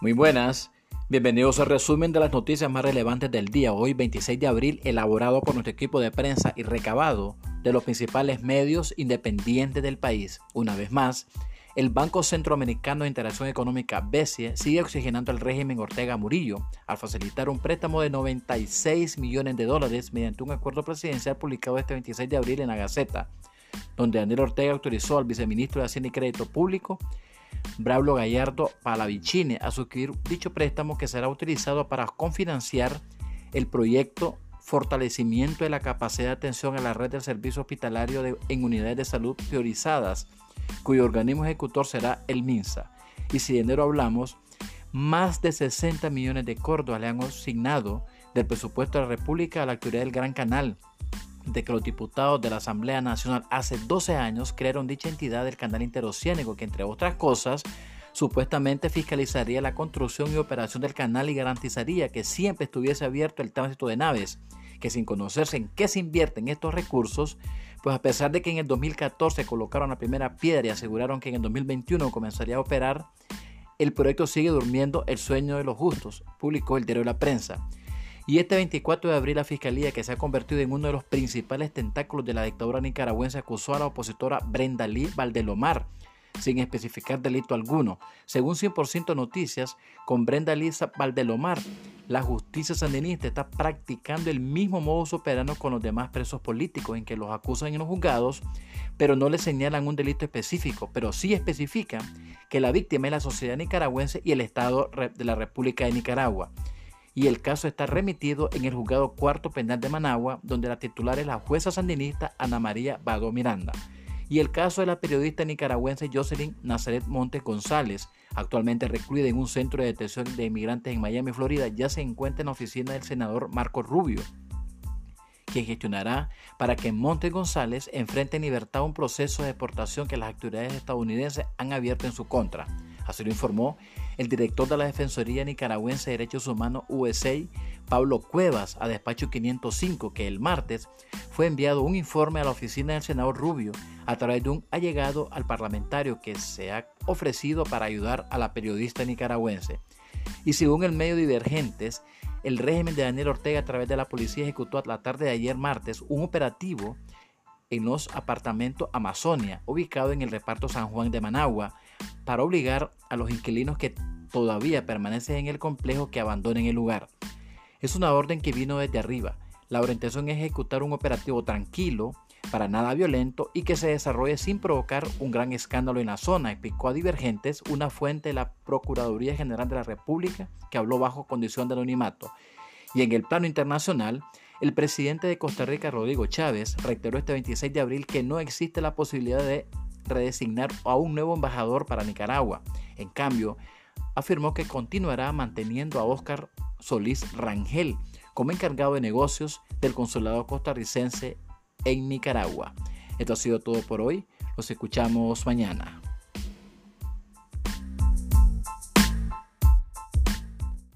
Muy buenas, bienvenidos al resumen de las noticias más relevantes del día, hoy 26 de abril, elaborado por nuestro equipo de prensa y recabado de los principales medios independientes del país. Una vez más, el Banco Centroamericano de Interacción Económica BESIE sigue oxigenando el régimen Ortega Murillo al facilitar un préstamo de 96 millones de dólares mediante un acuerdo presidencial publicado este 26 de abril en la Gaceta, donde Daniel Ortega autorizó al viceministro de Hacienda y Crédito Público Braulio Gallardo Palavicini a suscribir dicho préstamo que será utilizado para confinanciar el proyecto Fortalecimiento de la capacidad de atención a la red del servicio hospitalario en unidades de salud priorizadas, cuyo organismo ejecutor será el MINSA. Y si de enero hablamos, más de 60 millones de córdobas le han asignado del presupuesto de la República a la actividad del Gran Canal, de que los diputados de la Asamblea Nacional hace 12 años crearon dicha entidad del canal interoceánico que entre otras cosas supuestamente fiscalizaría la construcción y operación del canal y garantizaría que siempre estuviese abierto el tránsito de naves, que sin conocerse en qué se invierten estos recursos, pues a pesar de que en el 2014 colocaron la primera piedra y aseguraron que en el 2021 comenzaría a operar, el proyecto sigue durmiendo el sueño de los justos, publicó el diario La Prensa. Y este 24 de abril la Fiscalía, que se ha convertido en uno de los principales tentáculos de la dictadura nicaragüense, acusó a la opositora Brenda Lee Valdelomar, sin especificar delito alguno. Según 100% Noticias, con Brenda Lee Valdelomar, la justicia sandinista está practicando el mismo modus operandi con los demás presos políticos, en que los acusan en los juzgados, pero no le señalan un delito específico, pero sí especifican que la víctima es la sociedad nicaragüense y el Estado de la República de Nicaragua y el caso está remitido en el juzgado cuarto penal de Managua, donde la titular es la jueza sandinista Ana María Vado Miranda. Y el caso de la periodista nicaragüense Jocelyn Nazaret Montes González, actualmente recluida en un centro de detención de inmigrantes en Miami, Florida, ya se encuentra en la oficina del senador Marco Rubio, quien gestionará para que Montes González enfrente en libertad un proceso de deportación que las autoridades estadounidenses han abierto en su contra. Así lo informó el director de la Defensoría Nicaragüense de Derechos Humanos USA, Pablo Cuevas, a despacho 505, que el martes fue enviado un informe a la oficina del senador Rubio a través de un allegado al parlamentario que se ha ofrecido para ayudar a la periodista nicaragüense. Y según el medio Divergentes, el régimen de Daniel Ortega a través de la policía ejecutó a la tarde de ayer martes un operativo en los apartamentos Amazonia, ubicado en el reparto San Juan de Managua, para obligar a los inquilinos que todavía permanecen en el complejo que abandonen el lugar. Es una orden que vino desde arriba. La orientación es ejecutar un operativo tranquilo, para nada violento y que se desarrolle sin provocar un gran escándalo en la zona, explicó a Divergentes una fuente de la Procuraduría General de la República que habló bajo condición de anonimato. Y en el plano internacional, el presidente de Costa Rica, Rodrigo Chávez, reiteró este 26 de abril que no existe la posibilidad de redesignar a un nuevo embajador para Nicaragua. En cambio, afirmó que continuará manteniendo a Óscar Solís Rangel como encargado de negocios del consulado costarricense en Nicaragua. Esto ha sido todo por hoy. Los escuchamos mañana.